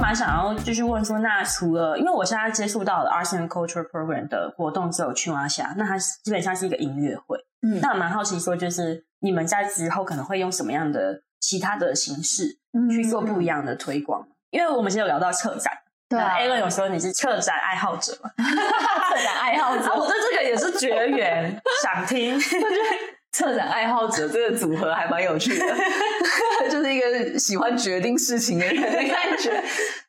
蛮想要继续问说，那除了因为我现在接触到的 Arts and Culture Program 的活动只有去蛙侠，那它基本上是一个音乐会。嗯，那我蛮好奇说，就是你们在之后可能会用什么样的其他的形式去做不一样的推广？嗯、因为我们今天有聊到策展，对啊，Alan 有说你是策展爱好者嘛？*laughs* 策展爱好者，我对这个也是绝缘，*laughs* 想听。*laughs* 策展爱好者这个组合还蛮有趣的，*laughs* 就是一个喜欢决定事情的人的感觉。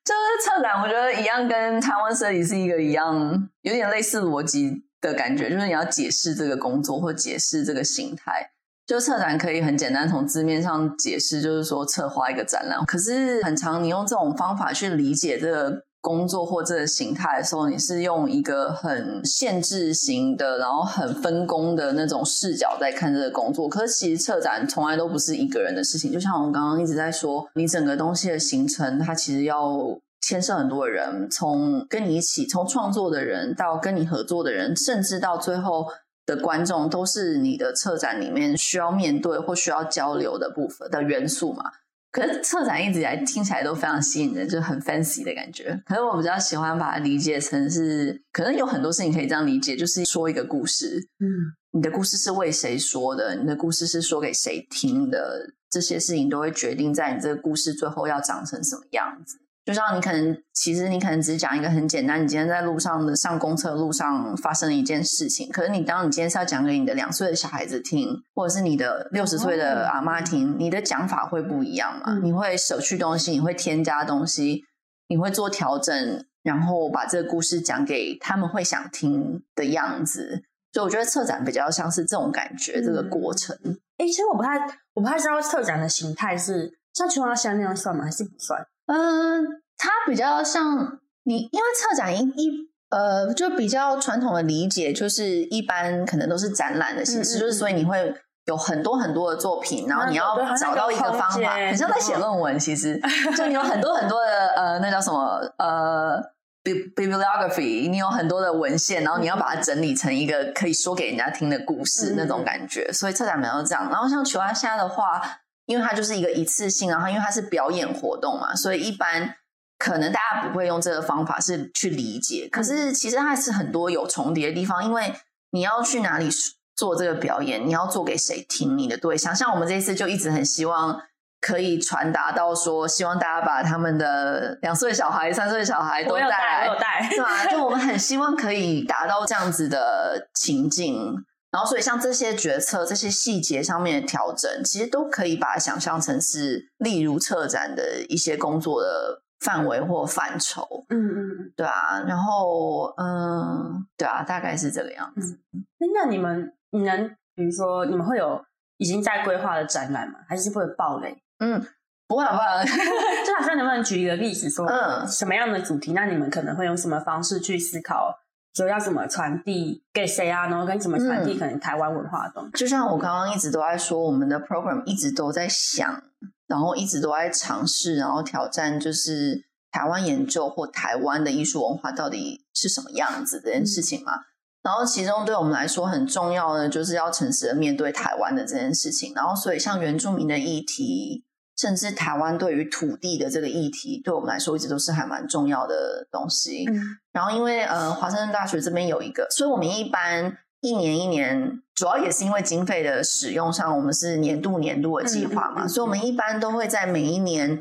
就是策展，我觉得一样跟台湾 study 是一个一样，有点类似逻辑的感觉。就是你要解释这个工作或解释这个形态，就策展可以很简单从字面上解释，就是说策划一个展览。可是很常你用这种方法去理解这个。工作或这个形态的时候，你是用一个很限制型的，然后很分工的那种视角在看这个工作。可是其实策展从来都不是一个人的事情，就像我们刚刚一直在说，你整个东西的形成，它其实要牵涉很多人，从跟你一起，从创作的人到跟你合作的人，甚至到最后的观众，都是你的策展里面需要面对或需要交流的部分的元素嘛。可是策展一直以来听起来都非常吸引人，就很 fancy 的感觉。可是我比较喜欢把它理解成是，可能有很多事情可以这样理解，就是说一个故事。嗯，你的故事是为谁说的？你的故事是说给谁听的？这些事情都会决定在你这个故事最后要长成什么样子。就像你可能，其实你可能只是讲一个很简单，你今天在路上的上公车路上发生了一件事情。可是你当你今天是要讲给你的两岁的小孩子听，或者是你的六十岁的阿妈听，你的讲法会不一样嘛？嗯、你会舍去东西，你会添加东西，你会做调整，然后把这个故事讲给他们会想听的样子。所以我觉得策展比较像是这种感觉，嗯、这个过程。哎、欸，其实我不太，我不太知道策展的形态是像琼花香那样算吗？还是不算？嗯，它比较像你，因为策展一一呃，就比较传统的理解，就是一般可能都是展览的形式，嗯、就是所以你会有很多很多的作品，然后你要找到一个方法，很像在写论文，其实就你有很多很多的呃，那叫什么呃，bibliography，你有很多的文献，然后你要把它整理成一个可以说给人家听的故事、嗯、那种感觉，所以策展没有这样。然后像奇蛙虾的话。因为它就是一个一次性，然后因为它是表演活动嘛，所以一般可能大家不会用这个方法是去理解。可是其实它还是很多有重叠的地方，因为你要去哪里做这个表演，你要做给谁听？你的对象，像我们这一次就一直很希望可以传达到说，希望大家把他们的两岁小孩、三岁小孩都带来，带，是吧？就我们很希望可以达到这样子的情境。然后，所以像这些决策、这些细节上面的调整，其实都可以把它想象成是，例如策展的一些工作的范围或范畴。嗯嗯，对啊。然后，嗯，对啊，大概是这个样子。嗯、那你们，你能比如说，你们会有已经在规划的展览吗？还是会暴雷？嗯，不会，不会。*laughs* 就好像能不能举一个例子说，嗯，什么样的主题？那你们可能会用什么方式去思考？说要怎么传递给谁啊？然后跟怎么传递可能台湾文化的东西。嗯，就像我刚刚一直都在说，我们的 program 一直都在想，然后一直都在尝试，然后挑战，就是台湾研究或台湾的艺术文化到底是什么样子这件事情嘛。然后其中对我们来说很重要的，就是要诚实的面对台湾的这件事情。然后所以像原住民的议题。甚至台湾对于土地的这个议题，对我们来说一直都是还蛮重要的东西。嗯，然后因为呃，华盛顿大学这边有一个，所以我们一般一年一年，主要也是因为经费的使用上，我们是年度年度的计划嘛，嗯嗯嗯、所以我们一般都会在每一年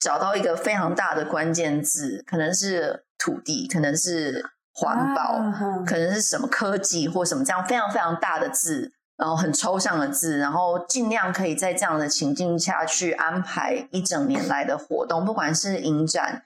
找到一个非常大的关键字，可能是土地，可能是环保，啊、可能是什么科技或什么这样非常非常大的字，然后很抽象的字，然后尽量可以在这样的情境下去安排一整年来的活动，不管是影展、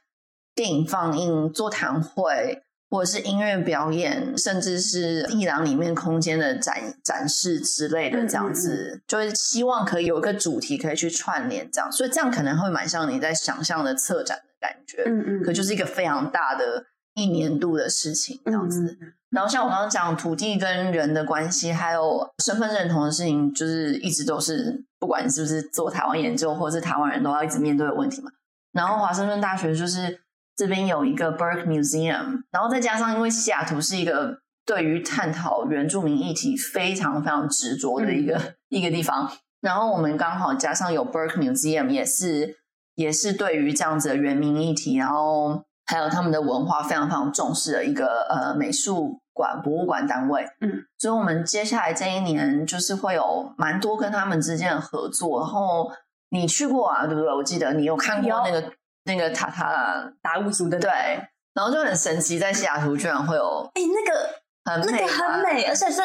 电影放映、座谈会。或者是音乐表演，甚至是艺廊里面空间的展展示之类的，这样子，嗯嗯嗯，就是希望可以有一个主题可以去串联，这样，所以这样可能会蛮像你在想象的策展的感觉，嗯嗯，可就是一个非常大的一年度的事情，这样子。然后像我刚刚讲土地跟人的关系，还有身份认同的事情，就是一直都是不管你是不是做台湾研究，或者是台湾人都要一直面对的问题嘛。然后华盛顿大学就是。这边有一个 Burke Museum，然后再加上，因为西雅图是一个对于探讨原住民议题非常非常执着的一个、嗯、一个地方，然后我们刚好加上有 Burke Museum，也是也是对于这样子的原民议题，然后还有他们的文化非常非常重视的一个呃美术馆博物馆单位。嗯，所以我们接下来这一年就是会有蛮多跟他们之间的合作。然后你去过啊，对不对？我记得你有看过那个。那个塔塔达悟族的对，然后就很神奇，在西雅图居然会有哎，那个很美，那个很美，而且是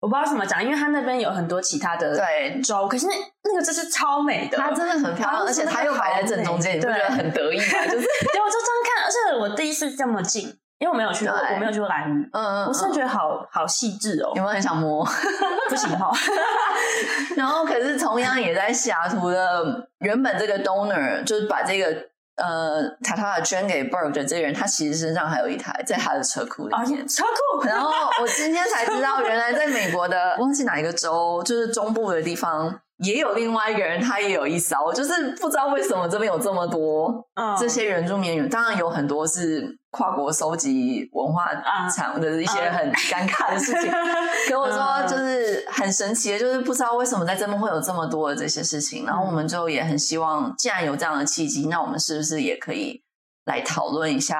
我不知道怎么讲，因为它那边有很多其他的对州，可是那那个真是超美的，它真的很漂亮，而且它又摆在正中间，你不觉得很得意吗？就是，*laughs* 对，我就这样看，而且我第一次这么近。因为我没有去过，我没有去过兰屿，嗯嗯，我是觉得好好细致哦，有没有很想摸？不行哈。*laughs* 然后，可是同样也在西雅图的原本这个 donor 就是把这个呃塔塔捐给 Berg 的这个人，他其实身上还有一台在他的车库里面，车库。*laughs* 然后我今天才知道，原来在美国的忘记哪一个州，就是中部的地方。也有另外一个人，他也有一艘，就是不知道为什么这边有这么多这些原住民，当然有很多是跨国收集文化产物的一些很尴尬的事情。*laughs* 跟我说，就是很神奇的，就是不知道为什么在这边会有这么多的这些事情。然后我们就也很希望，既然有这样的契机，那我们是不是也可以来讨论一下？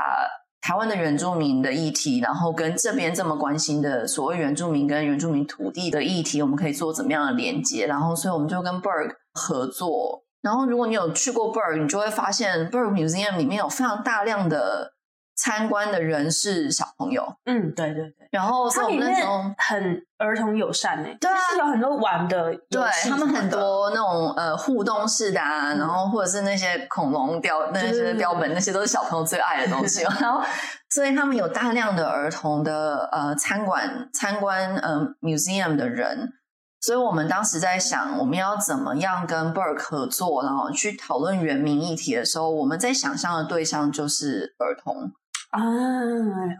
台湾的原住民的议题，然后跟这边这么关心的所谓原住民跟原住民土地的议题，我们可以做怎么样的连接？然后，所以我们就跟 Berg 合作。然后，如果你有去过 Berg，你就会发现 Berg Museum 里面有非常大量的。参观的人是小朋友，嗯，对对对，然后他们那种很儿童友善诶，对啊，是有很多玩的，对他们很多那种呃互动式的啊，嗯、然后或者是那些恐龙标那些标本，那些都是小朋友最爱的东西。*laughs* 然后，所以他们有大量的儿童的呃参观参观呃 museum 的人，所以我们当时在想，我们要怎么样跟 Burke 合作，然后去讨论原民议题的时候，我们在想象的对象就是儿童。啊，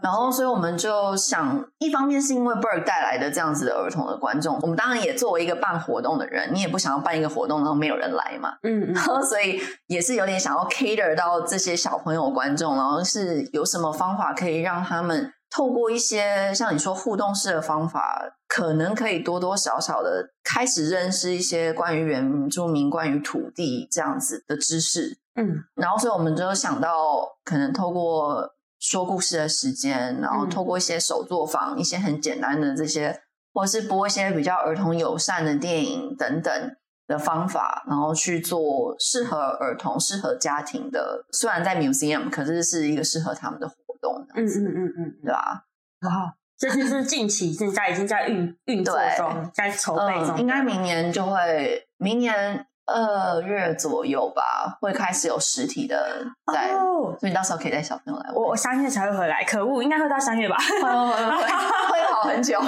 然后，所以我们就想，一方面是因为 Burke 带来的这样子的儿童的观众，我们当然也作为一个办活动的人，你也不想要办一个活动然后没有人来嘛，嗯，然后 *laughs* 所以也是有点想要 cater 到这些小朋友观众，然后是有什么方法可以让他们透过一些像你说互动式的方法，可能可以多多少少的开始认识一些关于原住民、关于土地这样子的知识，嗯，然后所以我们就想到可能透过。说故事的时间，然后透过一些手作坊、嗯、一些很简单的这些，或者是播一些比较儿童友善的电影等等的方法，然后去做适合儿童、适合家庭的。虽然在 museum，可是是一个适合他们的活动。嗯嗯嗯嗯，对吧？好，这就是 *laughs* 近期现在已经在运运作中，在筹备中，嗯、应该明年就会明年。二月左右吧，会开始有实体的在，oh, 所以你到时候可以带小朋友来。我我三月才会回来，可恶，应该会到三月吧？会 *laughs* 会跑很久。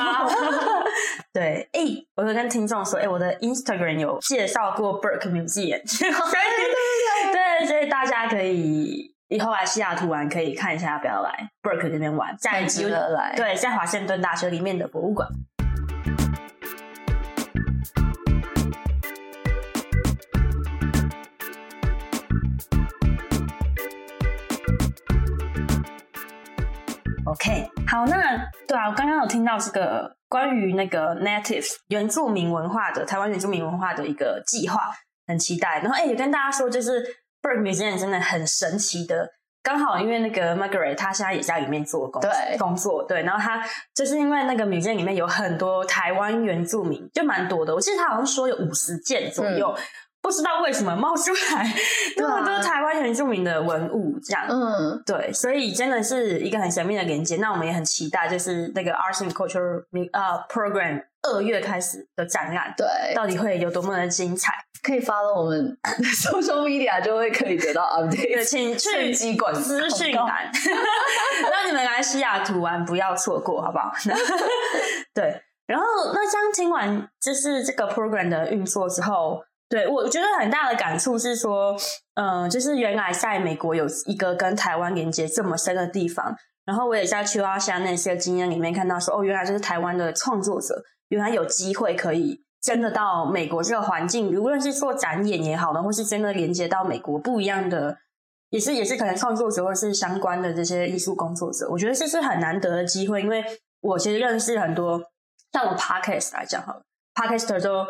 *laughs* 对，哎、欸，我就跟听众说，哎、欸，我的 Instagram 有介绍过 Burke Museum，*laughs* 对，所以大家可以以后来西雅图玩，可以看一下要不要来 Burke 那边玩，在值得来。对，在华盛顿大学里面的博物馆。OK，好，那对啊，我刚刚有听到这个关于那个 Natives 原住民文化的台湾原住民文化的一个计划，很期待。然后，哎，也跟大家说，就是 Burke Museum 真的很神奇的，刚好因为那个 Margaret 她现在也在里面做工，对工作，对，然后她就是因为那个 museum 里面有很多台湾原住民，就蛮多的。我记得她好像说有五十件左右。嗯不知道为什么冒出来那么多台湾原住民的文物，这样，嗯，对，所以真的是一个很神秘的连接。那我们也很期待，就是那个 Arts and Culture 呃 Program 二月开始的展览，对，到底会有多么的精彩？可以 follow 我们 *laughs* social media 就会可以得到 update。对，请去机管资讯栏，*laughs* 让你们来西雅图玩不要错过，好不好？*laughs* 对，然后那这样听完就是这个 program 的运作之后。对，我觉得很大的感触是说，嗯、就是原来在美国有一个跟台湾连接这么深的地方，然后我也在去阿夏那些经验里面看到说，哦，原来就是台湾的创作者，原来有机会可以真的到美国这个环境，无论是做展演也好呢，或是真的连接到美国不一样的，也是也是可能创作者或是相关的这些艺术工作者，我觉得这是很难得的机会，因为我其实认识很多，像我 Podcast 来讲好了，Podcaster 都。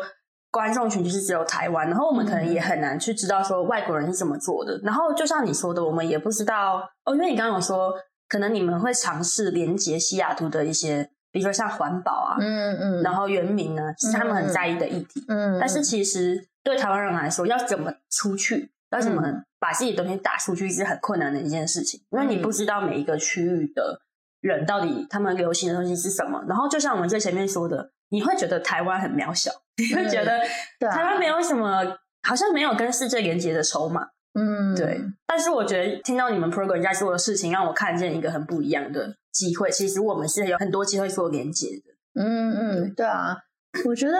观众群就是只有台湾，然后我们可能也很难去知道说外国人是怎么做的。然后就像你说的，我们也不知道哦，因为你刚刚有说，可能你们会尝试连接西雅图的一些，比如说像环保啊，嗯嗯，然后原民呢，是他们很在意的议题。嗯，但是其实对台湾人来说，要怎么出去，要怎么把自己的东西打出去，是很困难的一件事情，因为你不知道每一个区域的人到底他们流行的东西是什么。然后就像我们最前面说的。你会觉得台湾很渺小，你 *laughs* 会觉得台湾没有什么，好像没有跟世界连接的筹码。嗯，对。但是我觉得听到你们 program 在做的事情，让我看见一个很不一样的机会。其实我们是有很多机会做连接的。嗯嗯，对啊。我觉得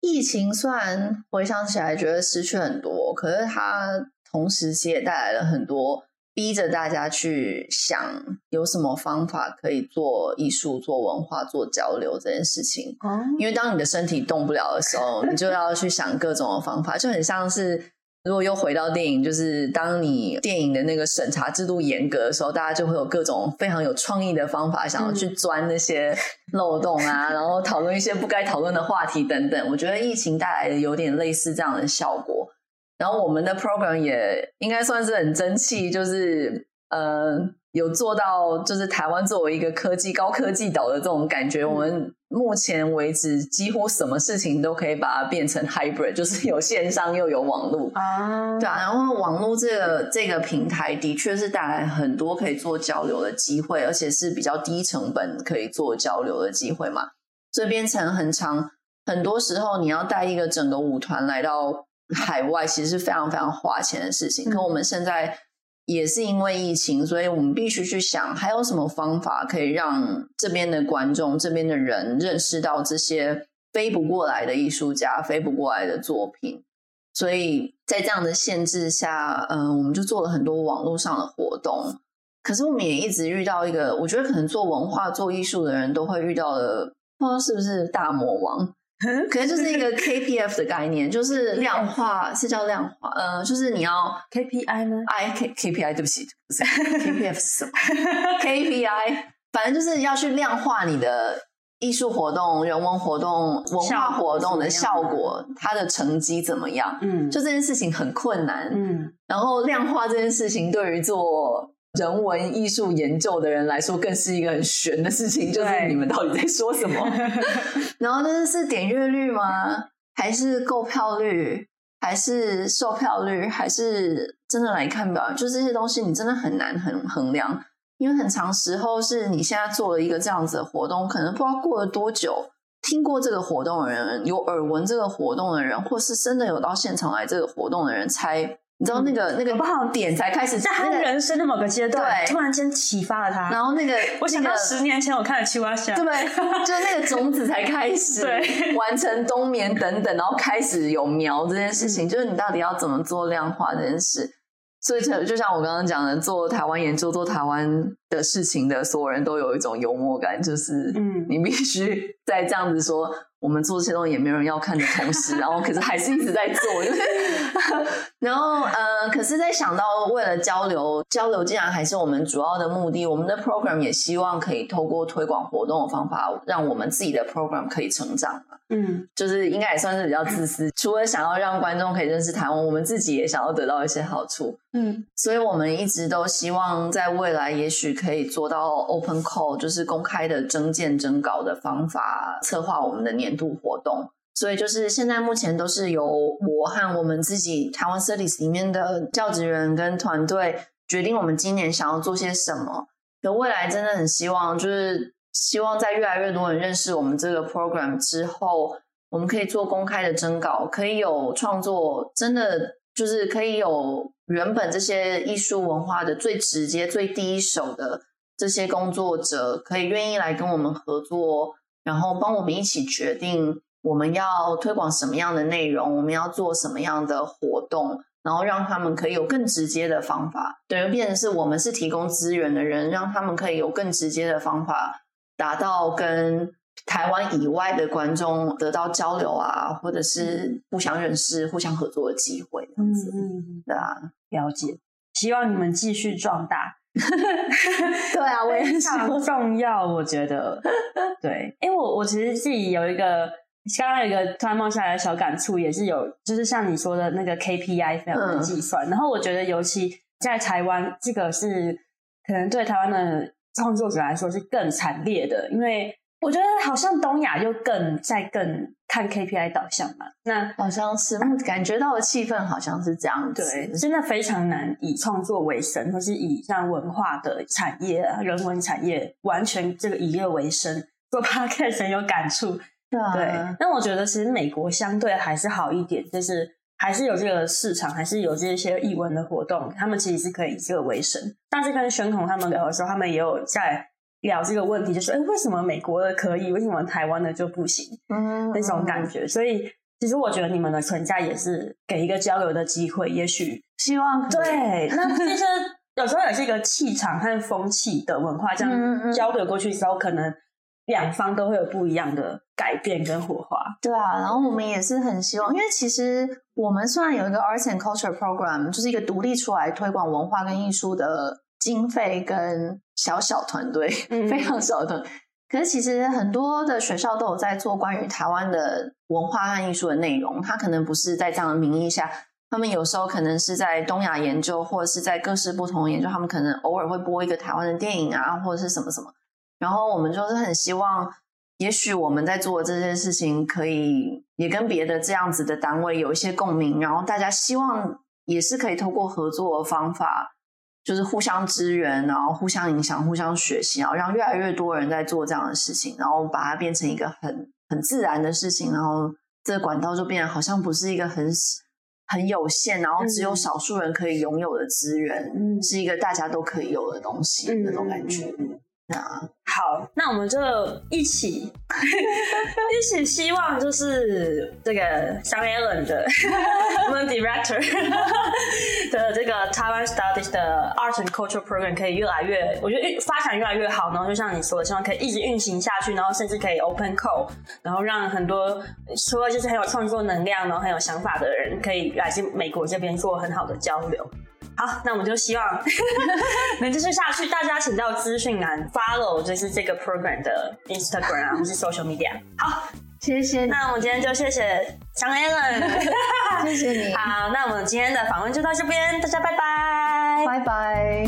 疫情虽然回想起来觉得失去很多，可是它同时期也带来了很多。逼着大家去想有什么方法可以做艺术、做文化、做交流这件事情。因为当你的身体动不了的时候，你就要去想各种的方法，就很像是如果又回到电影，就是当你电影的那个审查制度严格的时候，大家就会有各种非常有创意的方法，想要去钻那些漏洞啊，然后讨论一些不该讨论的话题等等。我觉得疫情带来的有点类似这样的效果。然后我们的 program 也应该算是很争气，就是呃有做到，就是台湾作为一个科技高科技岛的这种感觉。嗯、我们目前为止几乎什么事情都可以把它变成 hybrid，就是有线上又有网络啊。对啊，然后网络这个这个平台的确是带来很多可以做交流的机会，而且是比较低成本可以做交流的机会嘛。所以变成很长，很多时候你要带一个整个舞团来到。海外其实是非常非常花钱的事情，可我们现在也是因为疫情，所以我们必须去想还有什么方法可以让这边的观众、这边的人认识到这些飞不过来的艺术家、飞不过来的作品。所以在这样的限制下，嗯，我们就做了很多网络上的活动。可是我们也一直遇到一个，我觉得可能做文化、做艺术的人都会遇到的，不知道是不是大魔王。*laughs* 可能就是一个 KPF 的概念，就是量化，是叫量化，呃，就是你要 KPI 呢？I K KPI，对不起，不是 KPF 是什么？*laughs* KPI，反正就是要去量化你的艺术活动、人文活动、文化活动的效果，它的成绩怎么样？嗯，就这件事情很困难。嗯，然后量化这件事情对于做。人文艺术研究的人来说，更是一个很玄的事情，就是你们到底在说什么？*laughs* 然后就是是点阅率吗？还是购票率？还是售票率？还是真的来看表演？就这些东西，你真的很难很衡量，因为很长时候是你现在做了一个这样子的活动，可能不知道过了多久，听过这个活动的人，有耳闻这个活动的人，或是真的有到现场来这个活动的人，才。你知道那个、嗯、那个不好点才开始，在他人生的某个阶段，对，突然间启发了他。然后那个，*laughs* 我想到十年前我看了《青蛙侠》，对，*laughs* 就那个种子才开始 *laughs* 对完成冬眠等等，然后开始有苗这件事情，嗯、就是你到底要怎么做量化这件事。所以就就像我刚刚讲的，做台湾研究，做台湾的事情的所有人都有一种幽默感，就是嗯，你必须在这样子说。我们做这些东西也没有人要看的同时，然后可是还是一直在做，就是，然后呃，可是，在想到为了交流，交流竟然还是我们主要的目的，我们的 program 也希望可以透过推广活动的方法，让我们自己的 program 可以成长嘛。嗯，就是应该也算是比较自私，除了想要让观众可以认识台湾，我们自己也想要得到一些好处。嗯，所以我们一直都希望在未来，也许可以做到 open call，就是公开的征件征稿的方法，策划我们的年。年度活动，所以就是现在目前都是由我和我们自己台湾 Studies 里面的教职员跟团队决定我们今年想要做些什么。可未来真的很希望，就是希望在越来越多人认识我们这个 program 之后，我们可以做公开的征稿，可以有创作，真的就是可以有原本这些艺术文化的最直接、最第一手的这些工作者，可以愿意来跟我们合作。然后帮我们一起决定我们要推广什么样的内容，我们要做什么样的活动，然后让他们可以有更直接的方法，等于变成是我们是提供资源的人，让他们可以有更直接的方法，达到跟台湾以外的观众得到交流啊，或者是互相认识、互相合作的机会。嗯嗯，对啊，了解。希望你们继续壮大。*laughs* 对啊，我也非常重要，我觉得 *laughs* 对。因为我我其实自己有一个刚刚有一个突然冒出来的小感触，也是有，就是像你说的那个 KPI 这样的计算。嗯、然后我觉得，尤其在台湾，这个是可能对台湾的创作者来说是更惨烈的，因为。我觉得好像东亚又更在更看 KPI 导向嘛，那好像是感觉到的气氛好像是这样子，对，真的非常难以创作为生，或是以像文化的产业啊、人文产业完全这个以业为生，做 *laughs* Podcast 很有感触。对啊，对，那我觉得其实美国相对还是好一点，就是还是有这个市场，还是有这些艺文的活动，他们其实是可以以这个为生。但是跟宣统他们聊的时候，他们也有在。聊这个问题，就是哎，为什么美国的可以，为什么台湾的就不行？嗯，那种感觉。所以，其实我觉得你们的存在也是给一个交流的机会。也许希望对，那其实 *laughs* 有时候也是一个气场和风气的文化，这样交流过去之后，可能两方都会有不一样的改变跟火花。对啊，然后我们也是很希望，因为其实我们虽然有一个 Arts and Culture Program，就是一个独立出来推广文化跟艺术的。经费跟小小团队，*laughs* 非常小的团队。嗯、可是其实很多的学校都有在做关于台湾的文化和艺术的内容。他可能不是在这样的名义下，他们有时候可能是在东亚研究，或者是在各式不同的研究。他们可能偶尔会播一个台湾的电影啊，或者是什么什么。然后我们就是很希望，也许我们在做的这件事情，可以也跟别的这样子的单位有一些共鸣。然后大家希望也是可以透过合作的方法。就是互相支援，然后互相影响、互相学习，然后让越来越多人在做这样的事情，然后把它变成一个很很自然的事情，然后这个管道就变得好像不是一个很很有限，然后只有少数人可以拥有的资源，嗯、是一个大家都可以有的东西，嗯、那种感觉。啊，好，那我们就一起 *laughs* 一起希望，就是这个像 Ellen 的 *laughs* 我们 Director *laughs* 的这个 Taiwan Studies 的 Art and Culture Program 可以越来越，我觉得发展越来越好。然后就像你说的，希望可以一直运行下去，然后甚至可以 Open Call，然后让很多除了就是很有创作能量，然后很有想法的人，可以来自美国这边做很好的交流。好，那我们就希望能继续下去。大家请到资讯栏 follow，就是这个 program 的 Instagram 啊，或是 social media。好，谢谢。那我们今天就谢谢张 Allen，*laughs* 谢谢你。好，那我们今天的访问就到这边，大家拜拜，拜拜。